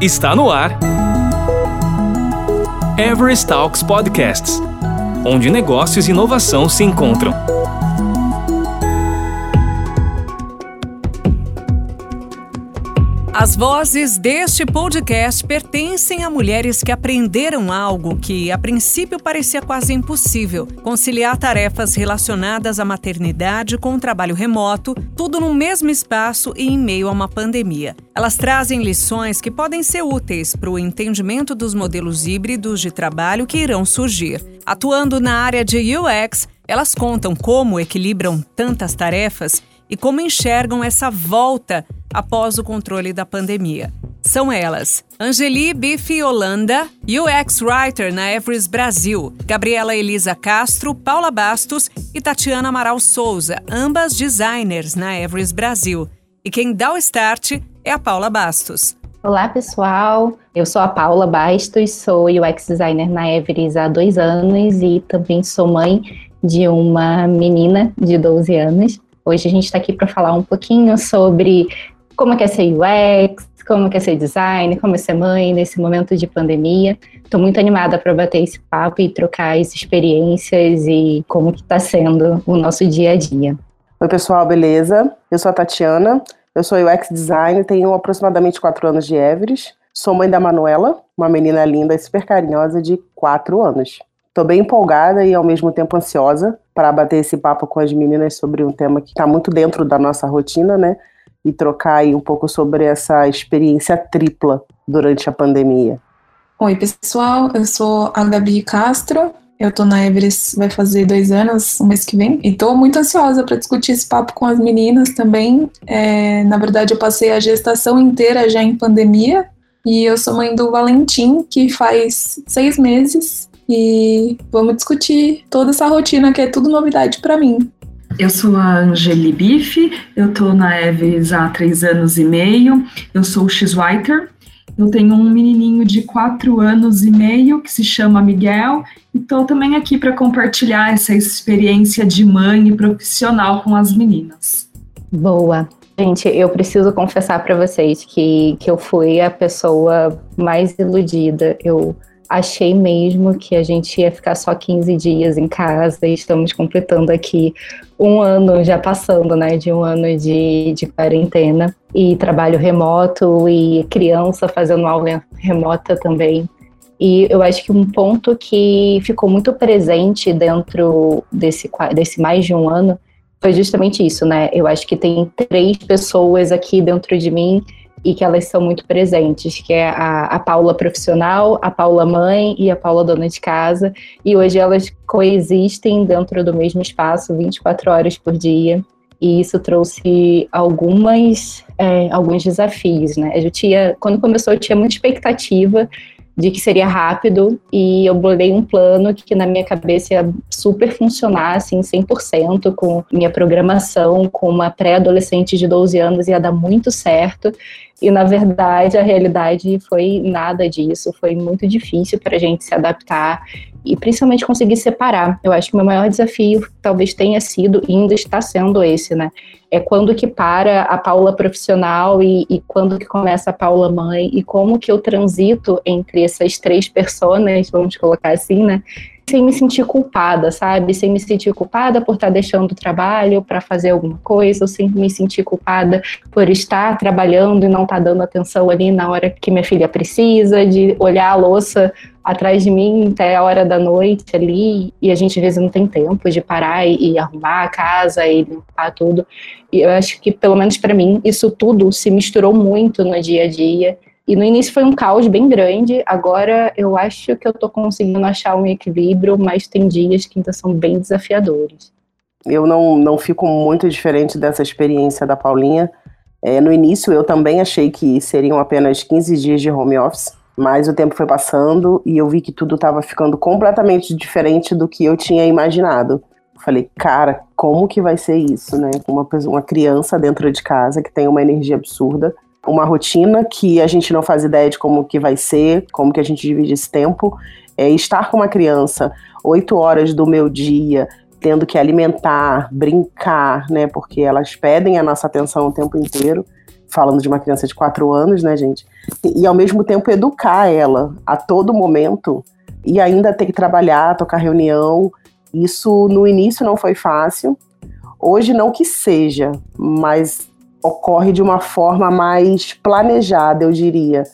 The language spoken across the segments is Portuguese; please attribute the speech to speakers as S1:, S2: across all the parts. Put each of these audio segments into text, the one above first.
S1: Está no ar. Everest Talks Podcasts onde negócios e inovação se encontram.
S2: As vozes deste podcast pertencem a mulheres que aprenderam algo que, a princípio, parecia quase impossível: conciliar tarefas relacionadas à maternidade com o trabalho remoto, tudo no mesmo espaço e em meio a uma pandemia. Elas trazem lições que podem ser úteis para o entendimento dos modelos híbridos de trabalho que irão surgir. Atuando na área de UX, elas contam como equilibram tantas tarefas e como enxergam essa volta após o controle da pandemia. São elas: Angeli Bife Holanda, UX Writer na Everest Brasil, Gabriela Elisa Castro, Paula Bastos e Tatiana Amaral Souza, ambas designers na Everest Brasil. E quem dá o start é a Paula Bastos.
S3: Olá, pessoal. Eu sou a Paula Bastos, sou UX designer na Everest há dois anos e também sou mãe de uma menina de 12 anos. Hoje a gente está aqui para falar um pouquinho sobre como é ser UX, como é ser design, como é ser mãe nesse momento de pandemia. Estou muito animada para bater esse papo e trocar as experiências e como que está sendo o nosso dia a dia.
S4: Oi, pessoal, beleza? Eu sou a Tatiana, eu sou UX design, tenho aproximadamente quatro anos de Everest. Sou mãe da Manuela, uma menina linda e super carinhosa de quatro anos. Estou bem empolgada e ao mesmo tempo ansiosa para bater esse papo com as meninas sobre um tema que está muito dentro da nossa rotina, né? E trocar aí um pouco sobre essa experiência tripla durante a pandemia.
S5: Oi, pessoal, eu sou a Gabi Castro. Eu tô na Everest, vai fazer dois anos, um mês que vem, e tô muito ansiosa para discutir esse papo com as meninas também. É, na verdade, eu passei a gestação inteira já em pandemia, e eu sou mãe do Valentim, que faz seis meses, e vamos discutir toda essa rotina que é tudo novidade para mim.
S6: Eu sou a Angeli Bife, eu tô na Eves há três anos e meio, eu sou X-Writer, eu tenho um menininho de quatro anos e meio que se chama Miguel e estou também aqui para compartilhar essa experiência de mãe e profissional com as meninas.
S3: Boa. Gente, eu preciso confessar para vocês que, que eu fui a pessoa mais iludida. Eu achei mesmo que a gente ia ficar só 15 dias em casa e estamos completando aqui um ano já passando, né, de um ano de, de quarentena e trabalho remoto e criança fazendo aula remota também. E eu acho que um ponto que ficou muito presente dentro desse, desse mais de um ano foi justamente isso, né? Eu acho que tem três pessoas aqui dentro de mim e que elas são muito presentes, que é a, a Paula profissional, a Paula mãe e a Paula dona de casa, e hoje elas coexistem dentro do mesmo espaço 24 horas por dia, e isso trouxe algumas é, alguns desafios, né? Eu tinha, quando começou, eu tinha muita expectativa de que seria rápido e eu bolei um plano que na minha cabeça ia super funcionar, assim, 100% com minha programação, com uma pré-adolescente de 12 anos ia dar muito certo e na verdade a realidade foi nada disso, foi muito difícil para a gente se adaptar e principalmente conseguir separar. Eu acho que meu maior desafio talvez tenha sido e ainda está sendo esse, né? É quando que para a Paula profissional e, e quando que começa a Paula mãe e como que eu transito entre essas três personas, vamos colocar assim, né? Sem me sentir culpada, sabe? Sem me sentir culpada por estar deixando o trabalho para fazer alguma coisa, ou sem me sentir culpada por estar trabalhando e não estar dando atenção ali na hora que minha filha precisa, de olhar a louça atrás de mim até a hora da noite ali, e a gente às vezes não tem tempo de parar e, e arrumar a casa e limpar tudo. E eu acho que, pelo menos para mim, isso tudo se misturou muito no dia a dia e no início foi um caos bem grande, agora eu acho que eu estou conseguindo achar um equilíbrio, mas tem dias que ainda são bem desafiadores.
S4: Eu não, não fico muito diferente dessa experiência da Paulinha. É, no início eu também achei que seriam apenas 15 dias de home office, mas o tempo foi passando e eu vi que tudo estava ficando completamente diferente do que eu tinha imaginado. Falei, cara, como que vai ser isso, né? Uma, uma criança dentro de casa que tem uma energia absurda uma rotina que a gente não faz ideia de como que vai ser, como que a gente divide esse tempo. É estar com uma criança oito horas do meu dia, tendo que alimentar, brincar, né? Porque elas pedem a nossa atenção o tempo inteiro. falando de uma criança de quatro anos, né, gente? E, e ao mesmo tempo educar ela a todo momento e ainda ter que trabalhar, tocar reunião. Isso no início não foi fácil. Hoje não que seja, mas ocorre de uma forma mais planejada, eu diria.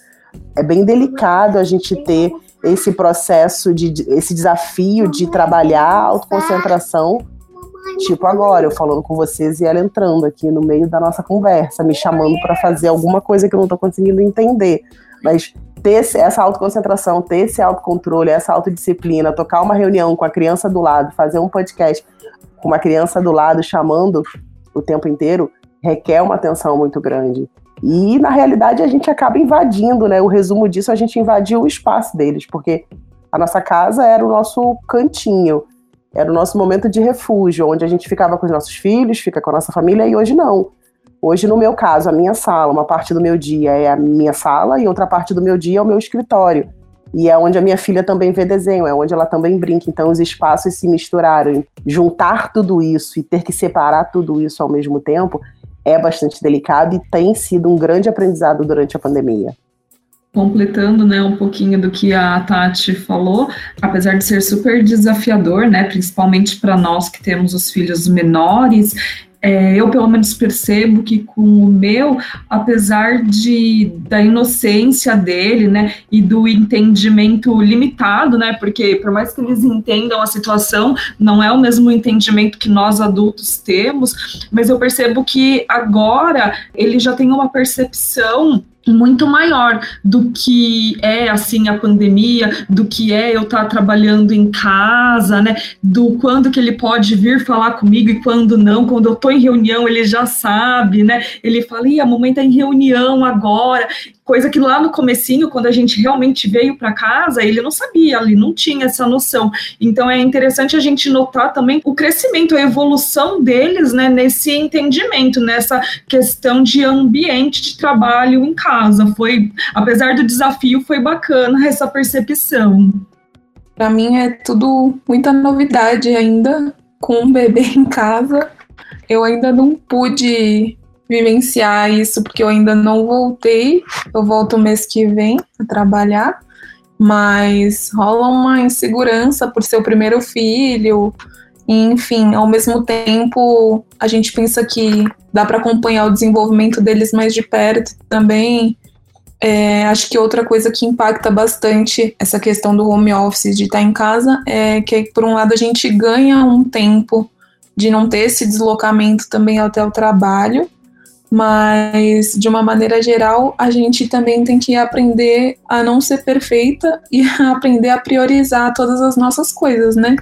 S4: É bem delicado a gente ter esse processo de esse desafio de trabalhar a autoconcentração Tipo agora, eu falando com vocês e ela entrando aqui no meio da nossa conversa, me chamando para fazer alguma coisa que eu não estou conseguindo entender. Mas ter essa autoconcentração, ter esse autocontrole, essa autodisciplina, tocar uma reunião com a criança do lado, fazer um podcast com uma criança do lado chamando o tempo inteiro, requer uma atenção muito grande. E na realidade a gente acaba invadindo, né? O resumo disso, a gente invadiu o espaço deles, porque a nossa casa era o nosso cantinho. Era o nosso momento de refúgio, onde a gente ficava com os nossos filhos, fica com a nossa família, e hoje não. Hoje, no meu caso, a minha sala, uma parte do meu dia é a minha sala e outra parte do meu dia é o meu escritório. E é onde a minha filha também vê desenho, é onde ela também brinca. Então, os espaços se misturaram. Juntar tudo isso e ter que separar tudo isso ao mesmo tempo é bastante delicado e tem sido um grande aprendizado durante a pandemia.
S6: Completando né, um pouquinho do que a Tati falou, apesar de ser super desafiador, né, principalmente para nós que temos os filhos menores, é, eu pelo menos percebo que com o meu, apesar de da inocência dele, né, e do entendimento limitado, né, porque por mais que eles entendam a situação, não é o mesmo entendimento que nós adultos temos, mas eu percebo que agora ele já tem uma percepção muito maior do que é assim a pandemia, do que é eu estar tá trabalhando em casa, né? Do quando que ele pode vir falar comigo e quando não. Quando eu estou em reunião, ele já sabe, né? Ele fala: "Ih, a mamãe está em reunião agora". Coisa que lá no comecinho, quando a gente realmente veio para casa, ele não sabia, ele não tinha essa noção. Então é interessante a gente notar também o crescimento, a evolução deles, né, nesse entendimento, nessa questão de ambiente de trabalho em casa. Foi, apesar do desafio, foi bacana essa percepção.
S5: Para mim é tudo muita novidade ainda com um bebê em casa. Eu ainda não pude vivenciar isso, porque eu ainda não voltei. Eu volto mês que vem a trabalhar, mas rola uma insegurança por ser o primeiro filho. Enfim, ao mesmo tempo, a gente pensa que dá para acompanhar o desenvolvimento deles mais de perto também. É, acho que outra coisa que impacta bastante essa questão do home office, de estar em casa, é que, por um lado, a gente ganha um tempo de não ter esse deslocamento também até o trabalho, mas de uma maneira geral a gente também tem que aprender a não ser perfeita e a aprender a priorizar todas as nossas coisas, né?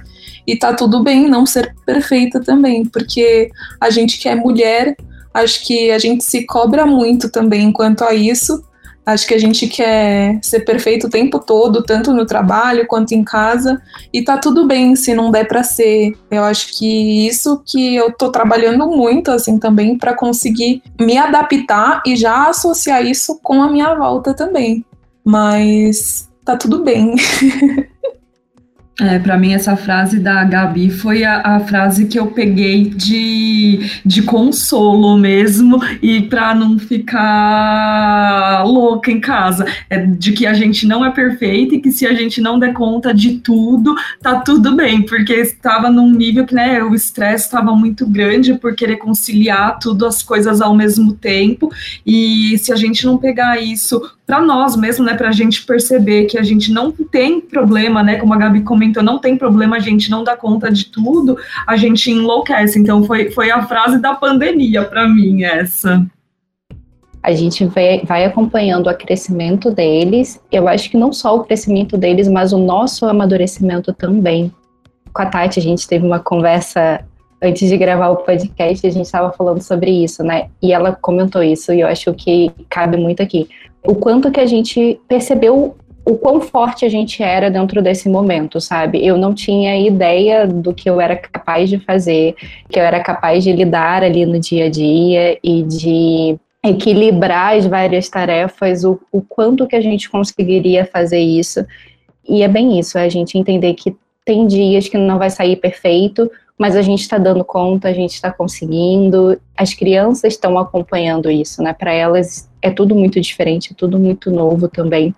S5: E tá tudo bem não ser perfeita também, porque a gente que é mulher, acho que a gente se cobra muito também quanto a isso, Acho que a gente quer ser perfeito o tempo todo, tanto no trabalho quanto em casa, e tá tudo bem se não der para ser. Eu acho que isso que eu tô trabalhando muito assim também para conseguir me adaptar e já associar isso com a minha volta também. Mas tá tudo bem.
S6: É, para mim, essa frase da Gabi foi a, a, frase que eu peguei de, de consolo mesmo, e para não ficar louca em casa. É de que a gente não é perfeita e que se a gente não der conta de tudo, tá tudo bem, porque estava num nível que né, o estresse estava muito grande por querer conciliar tudo, as coisas ao mesmo tempo, e se a gente não pegar isso para nós mesmo, né, para a gente perceber que a gente não tem problema, né, como a Gabi comentou, não tem problema, a gente não dá conta de tudo, a gente enlouquece. Então foi, foi a frase da pandemia para mim essa.
S3: A gente vai, vai acompanhando o crescimento deles. Eu acho que não só o crescimento deles, mas o nosso amadurecimento também. Com a Tati, a gente teve uma conversa antes de gravar o podcast, a gente estava falando sobre isso, né? E ela comentou isso, e eu acho que cabe muito aqui o quanto que a gente percebeu o quão forte a gente era dentro desse momento, sabe? Eu não tinha ideia do que eu era capaz de fazer, que eu era capaz de lidar ali no dia a dia e de equilibrar as várias tarefas, o, o quanto que a gente conseguiria fazer isso. E é bem isso, é a gente entender que tem dias que não vai sair perfeito, mas a gente está dando conta, a gente está conseguindo, as crianças estão acompanhando isso, né? Para elas é tudo muito diferente, é tudo muito novo também.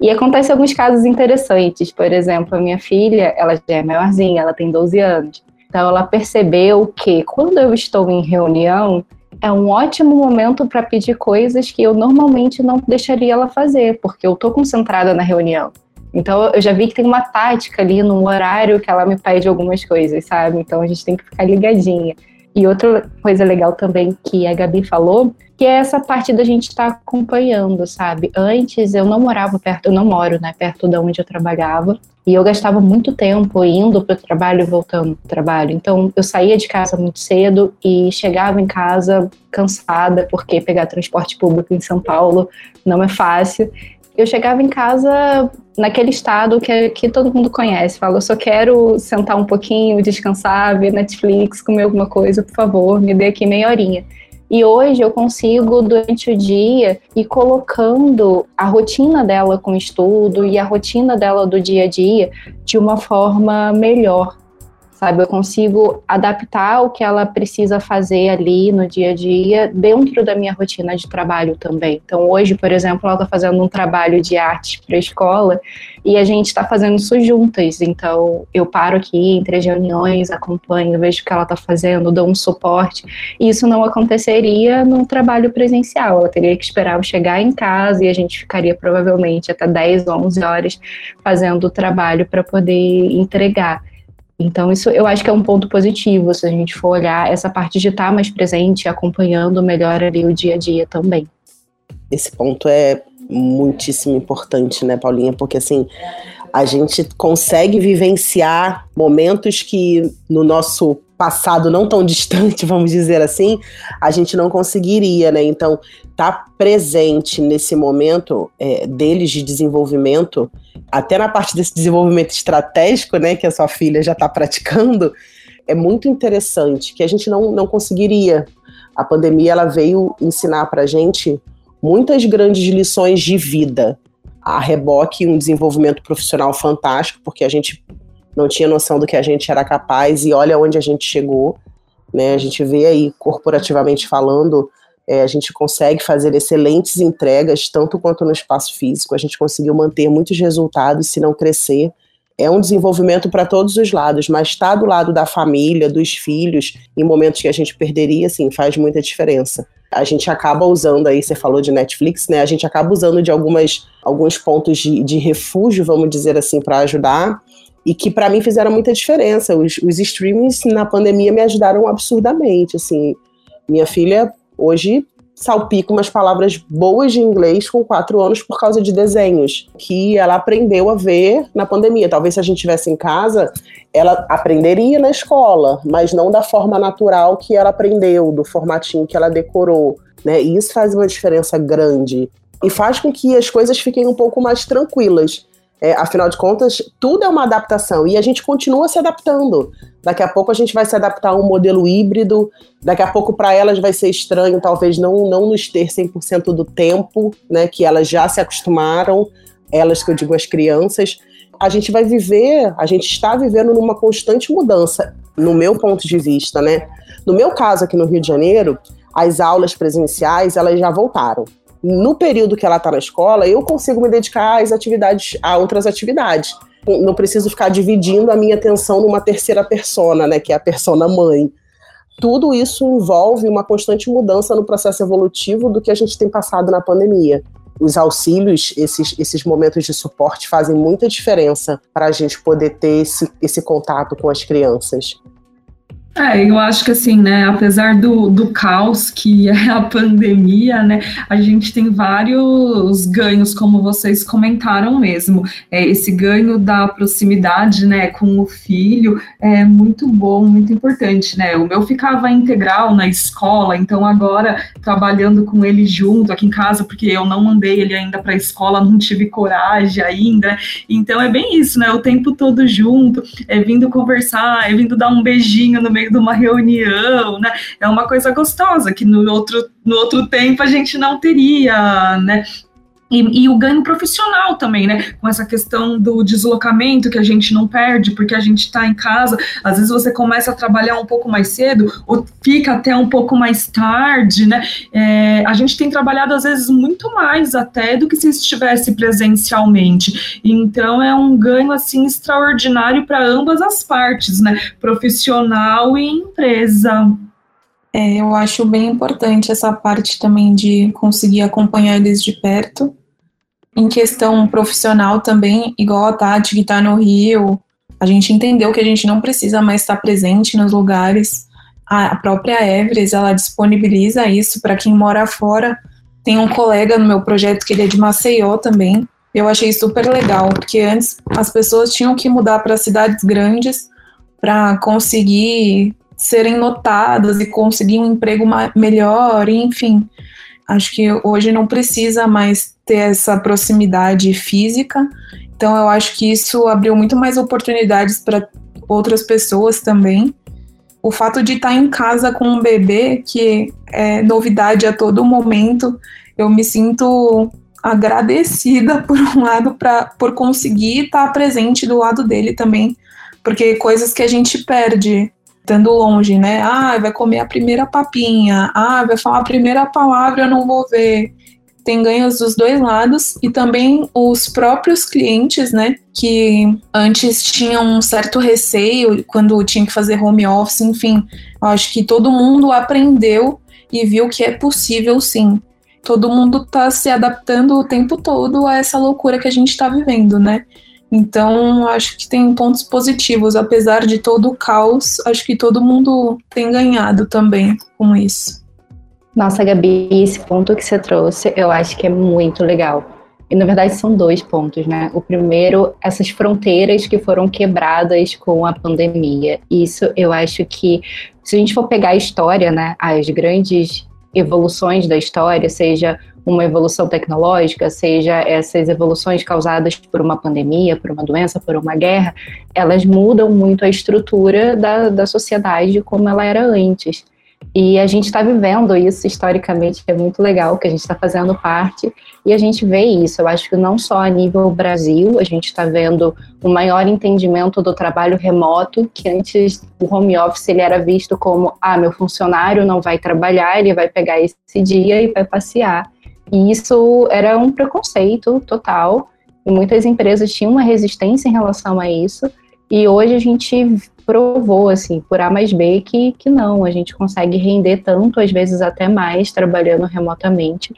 S3: E acontece alguns casos interessantes, por exemplo, a minha filha, ela já é maiorzinha, ela tem 12 anos, então ela percebeu que quando eu estou em reunião, é um ótimo momento para pedir coisas que eu normalmente não deixaria ela fazer, porque eu estou concentrada na reunião. Então eu já vi que tem uma tática ali no horário que ela me pede algumas coisas, sabe? Então a gente tem que ficar ligadinha. E outra coisa legal também que a Gabi falou, que é essa parte da gente estar tá acompanhando, sabe? Antes eu não morava perto, eu não moro, né, perto de onde eu trabalhava, e eu gastava muito tempo indo para o trabalho e voltando para o trabalho. Então eu saía de casa muito cedo e chegava em casa cansada, porque pegar transporte público em São Paulo não é fácil eu chegava em casa naquele estado que, que todo mundo conhece. Fala, eu só quero sentar um pouquinho, descansar, ver Netflix, comer alguma coisa, por favor, me dê aqui meia horinha. E hoje eu consigo, durante o dia, ir colocando a rotina dela com estudo e a rotina dela do dia a dia de uma forma melhor sabe? Eu consigo adaptar o que ela precisa fazer ali no dia a dia dentro da minha rotina de trabalho também. Então, hoje, por exemplo, ela está fazendo um trabalho de arte para a escola e a gente está fazendo isso juntas. Então, eu paro aqui entre as reuniões, acompanho, vejo o que ela está fazendo, dou um suporte. E isso não aconteceria no trabalho presencial. Ela teria que esperar eu chegar em casa e a gente ficaria provavelmente até 10, 11 horas fazendo o trabalho para poder entregar. Então, isso eu acho que é um ponto positivo, se a gente for olhar essa parte de estar mais presente, acompanhando melhor ali o dia a dia também.
S4: Esse ponto é muitíssimo importante, né, Paulinha? Porque assim, a gente consegue vivenciar momentos que no nosso passado não tão distante, vamos dizer assim, a gente não conseguiria, né? Então, tá presente nesse momento é, deles de desenvolvimento, até na parte desse desenvolvimento estratégico, né, que a sua filha já está praticando, é muito interessante, que a gente não, não conseguiria. A pandemia ela veio ensinar para a gente muitas grandes lições de vida. A reboque, um desenvolvimento profissional fantástico, porque a gente não tinha noção do que a gente era capaz e olha onde a gente chegou. Né? A gente vê aí, corporativamente falando, é, a gente consegue fazer excelentes entregas, tanto quanto no espaço físico, a gente conseguiu manter muitos resultados, se não crescer. É um desenvolvimento para todos os lados, mas estar do lado da família, dos filhos, em momentos que a gente perderia, assim, faz muita diferença. A gente acaba usando aí, você falou de Netflix, né? A gente acaba usando de algumas, alguns pontos de, de refúgio, vamos dizer assim, para ajudar e que para mim fizeram muita diferença. Os, os streamings na pandemia me ajudaram absurdamente, assim. Minha filha hoje salpica umas palavras boas de inglês com quatro anos por causa de desenhos que ela aprendeu a ver na pandemia. Talvez se a gente tivesse em casa, ela aprenderia na escola, mas não da forma natural que ela aprendeu, do formatinho que ela decorou. Né? E isso faz uma diferença grande e faz com que as coisas fiquem um pouco mais tranquilas. É, afinal de contas, tudo é uma adaptação e a gente continua se adaptando. Daqui a pouco a gente vai se adaptar a um modelo híbrido, daqui a pouco para elas vai ser estranho, talvez não, não nos ter 100% do tempo, né, que elas já se acostumaram, elas que eu digo as crianças. A gente vai viver, a gente está vivendo numa constante mudança, no meu ponto de vista, né? No meu caso aqui no Rio de Janeiro, as aulas presenciais, elas já voltaram no período que ela está na escola, eu consigo me dedicar às atividades, a outras atividades. Não preciso ficar dividindo a minha atenção numa terceira persona, né, que é a persona mãe. Tudo isso envolve uma constante mudança no processo evolutivo do que a gente tem passado na pandemia. Os auxílios, esses, esses momentos de suporte fazem muita diferença para a gente poder ter esse, esse contato com as crianças.
S6: É, eu acho que assim, né, apesar do, do caos que é a pandemia, né, a gente tem vários ganhos, como vocês comentaram mesmo. É, esse ganho da proximidade, né, com o filho é muito bom, muito importante, né. O meu ficava integral na escola, então agora trabalhando com ele junto aqui em casa, porque eu não mandei ele ainda para a escola, não tive coragem ainda. Então é bem isso, né, o tempo todo junto, é vindo conversar, é vindo dar um beijinho no meio meio de uma reunião, né? É uma coisa gostosa que no outro, no outro tempo a gente não teria, né? E, e, o ganho profissional também, né? Com essa questão do deslocamento que a gente não perde, porque a gente está em casa. Às vezes você começa a trabalhar um pouco mais cedo, ou fica até um pouco mais tarde, né? É, a gente tem trabalhado, às vezes, muito mais até do que se estivesse presencialmente. Então, é um ganho, assim, extraordinário para ambas as partes, né? Profissional e empresa.
S5: É, eu acho bem importante essa parte também de conseguir acompanhar eles de perto. Em questão profissional também, igual a Tati que está no Rio, a gente entendeu que a gente não precisa mais estar presente nos lugares. A própria Everest, ela disponibiliza isso para quem mora fora. Tem um colega no meu projeto que ele é de Maceió também. Eu achei super legal, porque antes as pessoas tinham que mudar para cidades grandes para conseguir serem notadas e conseguir um emprego melhor, enfim. Acho que hoje não precisa mais ter essa proximidade física, então eu acho que isso abriu muito mais oportunidades para outras pessoas também. O fato de estar em casa com um bebê, que é novidade a todo momento, eu me sinto agradecida por um lado para por conseguir estar presente do lado dele também, porque coisas que a gente perde estando longe, né? Ah, vai comer a primeira papinha. Ah, vai falar a primeira palavra, eu não vou ver. Tem ganhos dos dois lados e também os próprios clientes, né? Que antes tinham um certo receio quando tinha que fazer home office, enfim. Acho que todo mundo aprendeu e viu que é possível sim. Todo mundo está se adaptando o tempo todo a essa loucura que a gente está vivendo, né? Então, acho que tem pontos positivos, apesar de todo o caos, acho que todo mundo tem ganhado também com isso.
S3: Nossa, Gabi, esse ponto que você trouxe, eu acho que é muito legal. E na verdade são dois pontos, né? O primeiro, essas fronteiras que foram quebradas com a pandemia. Isso eu acho que, se a gente for pegar a história, né, as grandes evoluções da história, seja uma evolução tecnológica, seja essas evoluções causadas por uma pandemia, por uma doença, por uma guerra, elas mudam muito a estrutura da, da sociedade como ela era antes. E a gente está vivendo isso historicamente, é muito legal que a gente está fazendo parte e a gente vê isso. Eu acho que não só a nível Brasil, a gente está vendo um maior entendimento do trabalho remoto, que antes o home office ele era visto como: ah, meu funcionário não vai trabalhar, ele vai pegar esse dia e vai passear. E isso era um preconceito total, e muitas empresas tinham uma resistência em relação a isso, e hoje a gente provou, assim, por A mais B, que, que não, a gente consegue render tanto, às vezes até mais, trabalhando remotamente.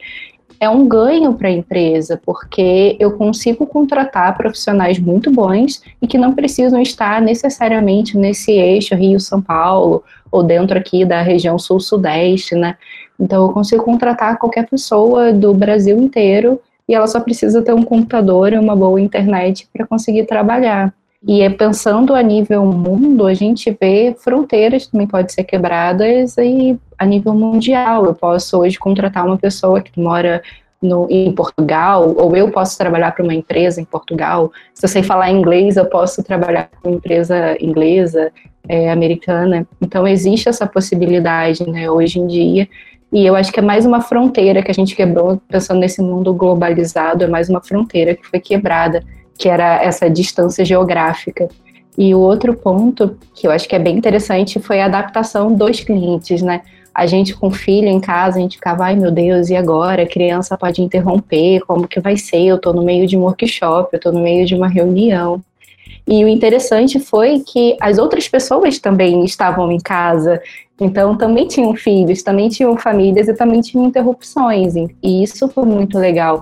S3: É um ganho para a empresa, porque eu consigo contratar profissionais muito bons e que não precisam estar necessariamente nesse eixo Rio-São Paulo ou dentro aqui da região sul-sudeste, né? Então, eu consigo contratar qualquer pessoa do Brasil inteiro e ela só precisa ter um computador e uma boa internet para conseguir trabalhar. E é pensando a nível mundo, a gente vê fronteiras também podem ser quebradas e a nível mundial. Eu posso hoje contratar uma pessoa que mora no, em Portugal, ou eu posso trabalhar para uma empresa em Portugal. Se eu sei falar inglês, eu posso trabalhar para uma empresa inglesa, é, americana. Então, existe essa possibilidade né, hoje em dia e eu acho que é mais uma fronteira que a gente quebrou, pensando nesse mundo globalizado, é mais uma fronteira que foi quebrada, que era essa distância geográfica. E o outro ponto que eu acho que é bem interessante foi a adaptação dos clientes, né? A gente com filho em casa, a gente ficava, ai meu Deus, e agora? A criança pode interromper, como que vai ser? Eu estou no meio de um workshop, eu estou no meio de uma reunião. E o interessante foi que as outras pessoas também estavam em casa, então também tinham filhos, também tinham famílias e também tinham interrupções. E isso foi muito legal.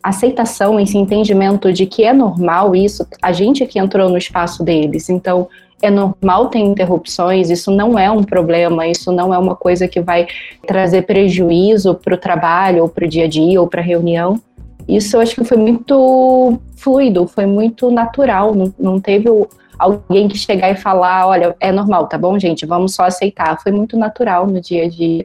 S3: Aceitação, esse entendimento de que é normal isso, a gente que entrou no espaço deles. Então, é normal ter interrupções, isso não é um problema, isso não é uma coisa que vai trazer prejuízo para o trabalho, ou para o dia a dia, ou para a reunião isso eu acho que foi muito fluido, foi muito natural, não, não teve o, alguém que chegar e falar, olha, é normal, tá bom, gente, vamos só aceitar. Foi muito natural no dia a dia.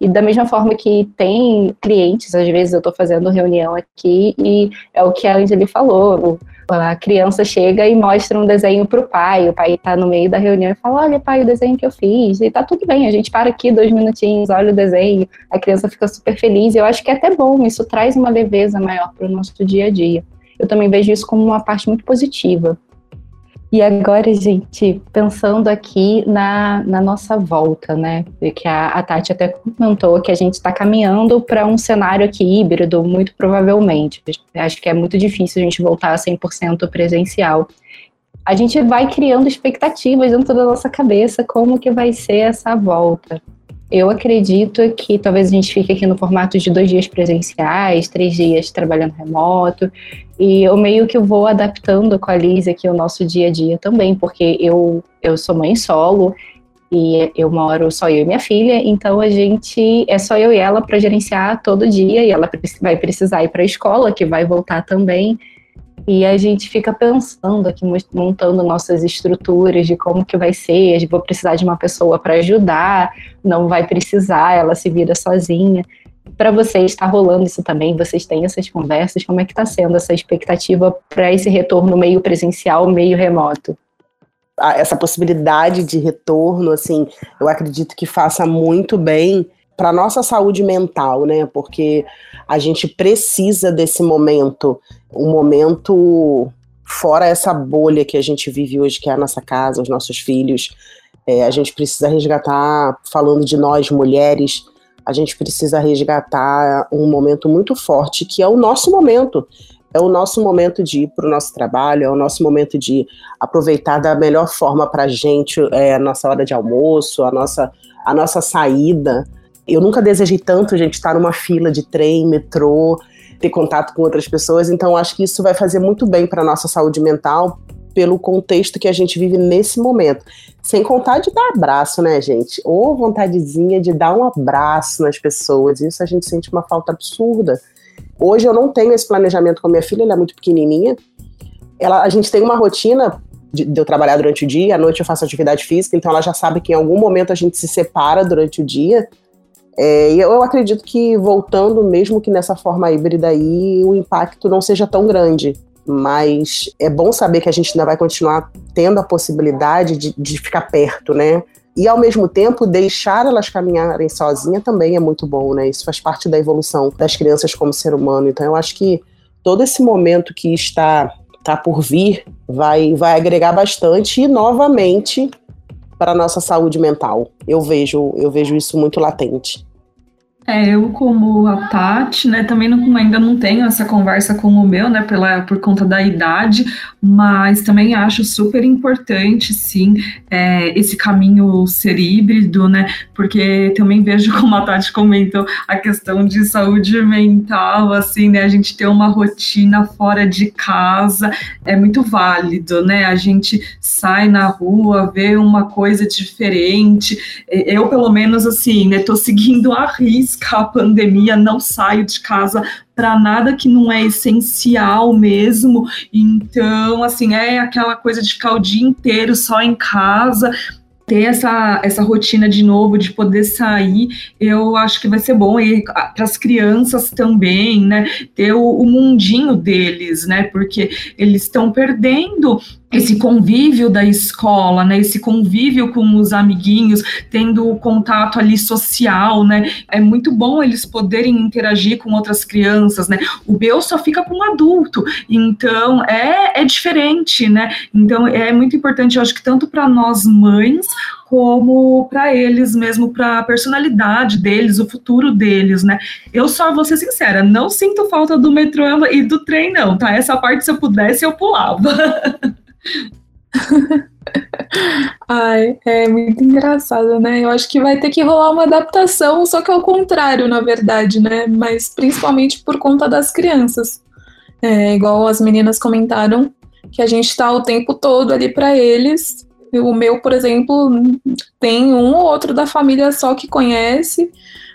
S3: E da mesma forma que tem clientes, às vezes eu estou fazendo reunião aqui e é o que a Angeli falou. A criança chega e mostra um desenho para o pai, o pai está no meio da reunião e fala: Olha, pai, o desenho que eu fiz. E tá tudo bem, a gente para aqui dois minutinhos, olha o desenho, a criança fica super feliz. Eu acho que é até bom, isso traz uma leveza maior para o nosso dia a dia. Eu também vejo isso como uma parte muito positiva. E agora, gente, pensando aqui na, na nossa volta, né? Que a, a Tati até comentou que a gente está caminhando para um cenário aqui híbrido, muito provavelmente. Acho que é muito difícil a gente voltar a 100% presencial. A gente vai criando expectativas dentro da nossa cabeça como que vai ser essa volta. Eu acredito que talvez a gente fique aqui no formato de dois dias presenciais, três dias trabalhando remoto, e eu meio que vou adaptando com a Liz aqui o nosso dia a dia também, porque eu, eu sou mãe solo e eu moro só eu e minha filha, então a gente é só eu e ela para gerenciar todo dia, e ela vai precisar ir para a escola, que vai voltar também. E a gente fica pensando aqui, montando nossas estruturas de como que vai ser, vou precisar de uma pessoa para ajudar, não vai precisar, ela se vira sozinha. Para vocês está rolando isso também? Vocês têm essas conversas? Como é que está sendo essa expectativa para esse retorno meio presencial, meio remoto?
S4: Essa possibilidade de retorno, assim, eu acredito que faça muito bem para nossa saúde mental, né? Porque a gente precisa desse momento, um momento fora essa bolha que a gente vive hoje, que é a nossa casa, os nossos filhos. É, a gente precisa resgatar, falando de nós mulheres, a gente precisa resgatar um momento muito forte, que é o nosso momento. É o nosso momento de ir para o nosso trabalho, é o nosso momento de aproveitar da melhor forma para a gente é, a nossa hora de almoço, a nossa, a nossa saída. Eu nunca desejei tanto, gente, estar numa fila de trem, metrô, ter contato com outras pessoas. Então, acho que isso vai fazer muito bem para a nossa saúde mental, pelo contexto que a gente vive nesse momento. Sem contar de dar abraço, né, gente? Ou vontadezinha de dar um abraço nas pessoas. Isso a gente sente uma falta absurda. Hoje eu não tenho esse planejamento com minha filha, ela é muito pequenininha. Ela, a gente tem uma rotina de, de, eu trabalhar durante o dia, à noite eu faço atividade física, então ela já sabe que em algum momento a gente se separa durante o dia. É, eu acredito que voltando, mesmo que nessa forma híbrida aí, o impacto não seja tão grande. Mas é bom saber que a gente ainda vai continuar tendo a possibilidade de, de ficar perto, né? E ao mesmo tempo, deixar elas caminharem sozinhas também é muito bom, né? Isso faz parte da evolução das crianças como ser humano. Então eu acho que todo esse momento que está tá por vir vai, vai agregar bastante e novamente para a nossa saúde mental. Eu vejo, eu vejo isso muito latente.
S6: É, eu como a Tati, né, também não, ainda não tenho essa conversa com o meu, né, pela, por conta da idade, mas também acho super importante, sim, é, esse caminho ser híbrido, né, porque também vejo, como a Tati comentou, a questão de saúde mental, assim, né, a gente ter uma rotina fora de casa é muito válido, né, a gente sai na rua, vê uma coisa diferente, eu, pelo menos, assim, né, tô seguindo a risca a pandemia, não saio de casa para nada que não é essencial mesmo. Então, assim, é aquela coisa de ficar o dia inteiro só em casa ter essa, essa rotina de novo, de poder sair, eu acho que vai ser bom. E para as crianças também, né? Ter o, o mundinho deles, né? Porque eles estão perdendo esse convívio da escola, né, esse convívio com os amiguinhos, tendo o contato ali social, né, é muito bom eles poderem interagir com outras crianças, né, o meu só fica com um adulto, então é, é diferente, né, então é muito importante, eu acho que tanto para nós mães, como para eles mesmo, para a personalidade deles, o futuro deles, né? Eu só vou ser sincera, não sinto falta do metrô e do trem, não, tá? Essa parte, se eu pudesse, eu pulava.
S5: Ai, é muito engraçado, né? Eu acho que vai ter que rolar uma adaptação, só que ao contrário, na verdade, né? Mas principalmente por conta das crianças. É, igual as meninas comentaram, que a gente tá o tempo todo ali para eles. O meu, por exemplo, tem um ou outro da família só que conhece.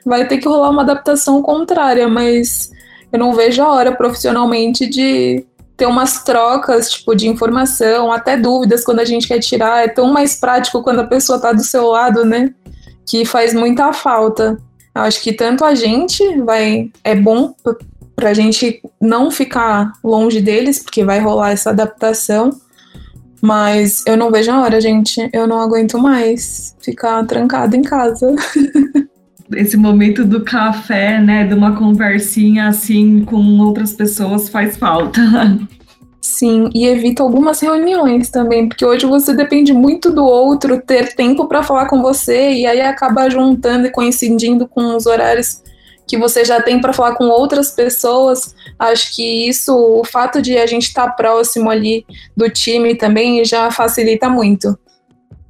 S5: Vai ter que rolar uma adaptação contrária, mas eu não vejo a hora profissionalmente de ter umas trocas, tipo, de informação, até dúvidas quando a gente quer tirar. É tão mais prático quando a pessoa tá do seu lado, né? Que faz muita falta. Eu acho que tanto a gente vai é bom para a gente não ficar longe deles, porque vai rolar essa adaptação. Mas eu não vejo a hora, gente. Eu não aguento mais ficar trancada em casa.
S6: Esse momento do café, né, de uma conversinha assim com outras pessoas faz falta.
S5: Sim, e evita algumas reuniões também, porque hoje você depende muito do outro ter tempo para falar com você e aí acaba juntando e coincidindo com os horários que você já tem para falar com outras pessoas. Acho que isso, o fato de a gente estar tá próximo ali do time também já facilita muito.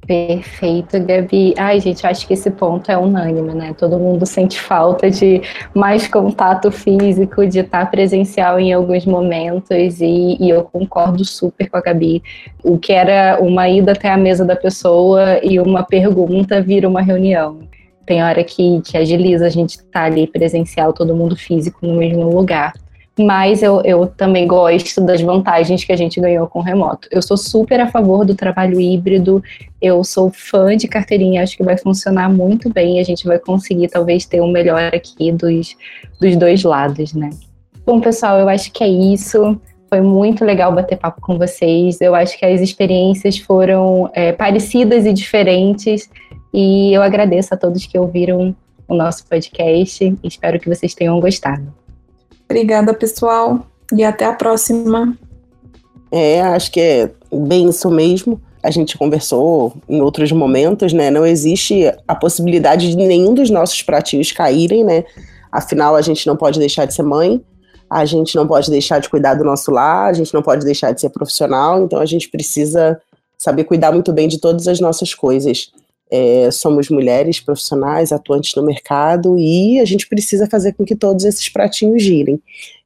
S3: Perfeito, Gabi. Ai, gente, acho que esse ponto é unânime, né? Todo mundo sente falta de mais contato físico, de estar presencial em alguns momentos, e, e, eu concordo super com a Gabi. O que era uma ida até a mesa da pessoa e uma pergunta vira uma reunião. Tem hora que, que agiliza a gente estar tá ali presencial, todo mundo físico no mesmo lugar mas eu, eu também gosto das vantagens que a gente ganhou com o remoto. Eu sou super a favor do trabalho híbrido, eu sou fã de carteirinha, acho que vai funcionar muito bem, a gente vai conseguir talvez ter o um melhor aqui dos, dos dois lados, né? Bom, pessoal, eu acho que é isso. Foi muito legal bater papo com vocês. Eu acho que as experiências foram é, parecidas e diferentes. E eu agradeço a todos que ouviram o nosso podcast. Espero que vocês tenham gostado.
S5: Obrigada, pessoal, e até a próxima.
S4: É, acho que é bem isso mesmo. A gente conversou em outros momentos, né? Não existe a possibilidade de nenhum dos nossos pratinhos caírem, né? Afinal, a gente não pode deixar de ser mãe, a gente não pode deixar de cuidar do nosso lar, a gente não pode deixar de ser profissional, então a gente precisa saber cuidar muito bem de todas as nossas coisas. É, somos mulheres profissionais atuantes no mercado e a gente precisa fazer com que todos esses pratinhos girem.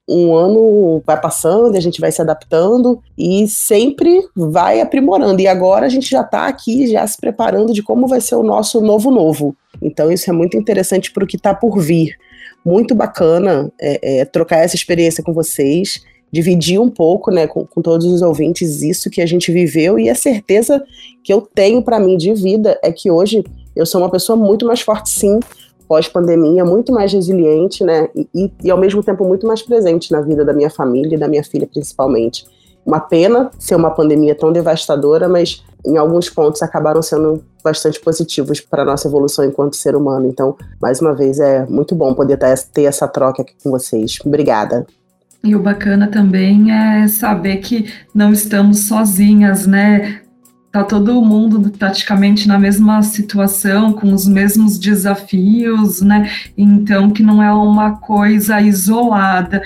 S4: Um ano vai passando, a gente vai se adaptando e sempre vai aprimorando. E agora a gente já está aqui, já se preparando de como vai ser o nosso novo novo. Então isso é muito interessante para o que está por vir. Muito bacana é, é, trocar essa experiência com vocês dividir um pouco, né, com, com, todos os ouvintes isso que a gente viveu e a certeza que eu tenho para mim de vida é que hoje eu sou uma pessoa muito mais forte, sim, pós-pandemia, muito mais resiliente, né, e, e, ao mesmo tempo muito mais presente na vida da minha família e da minha filha principalmente. Uma pena ser uma pandemia tão devastadora, mas em alguns pontos acabaram sendo bastante positivos para a nossa evolução enquanto ser humano. Então, mais uma vez, é muito bom poder ter essa troca aqui com vocês. Obrigada.
S6: E o bacana também é saber que não estamos sozinhas, né? Tá todo mundo praticamente na mesma situação, com os mesmos desafios, né? Então, que não é uma coisa isolada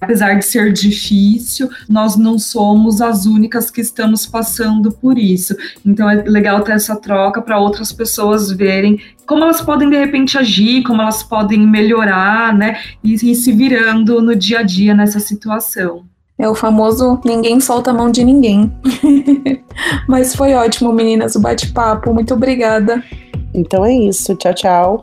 S6: apesar de ser difícil, nós não somos as únicas que estamos passando por isso. Então é legal ter essa troca para outras pessoas verem como elas podem de repente agir, como elas podem melhorar, né? E, e se virando no dia a dia nessa situação.
S5: É o famoso ninguém solta a mão de ninguém. Mas foi ótimo, meninas, o bate-papo. Muito obrigada.
S4: Então é isso. Tchau, tchau.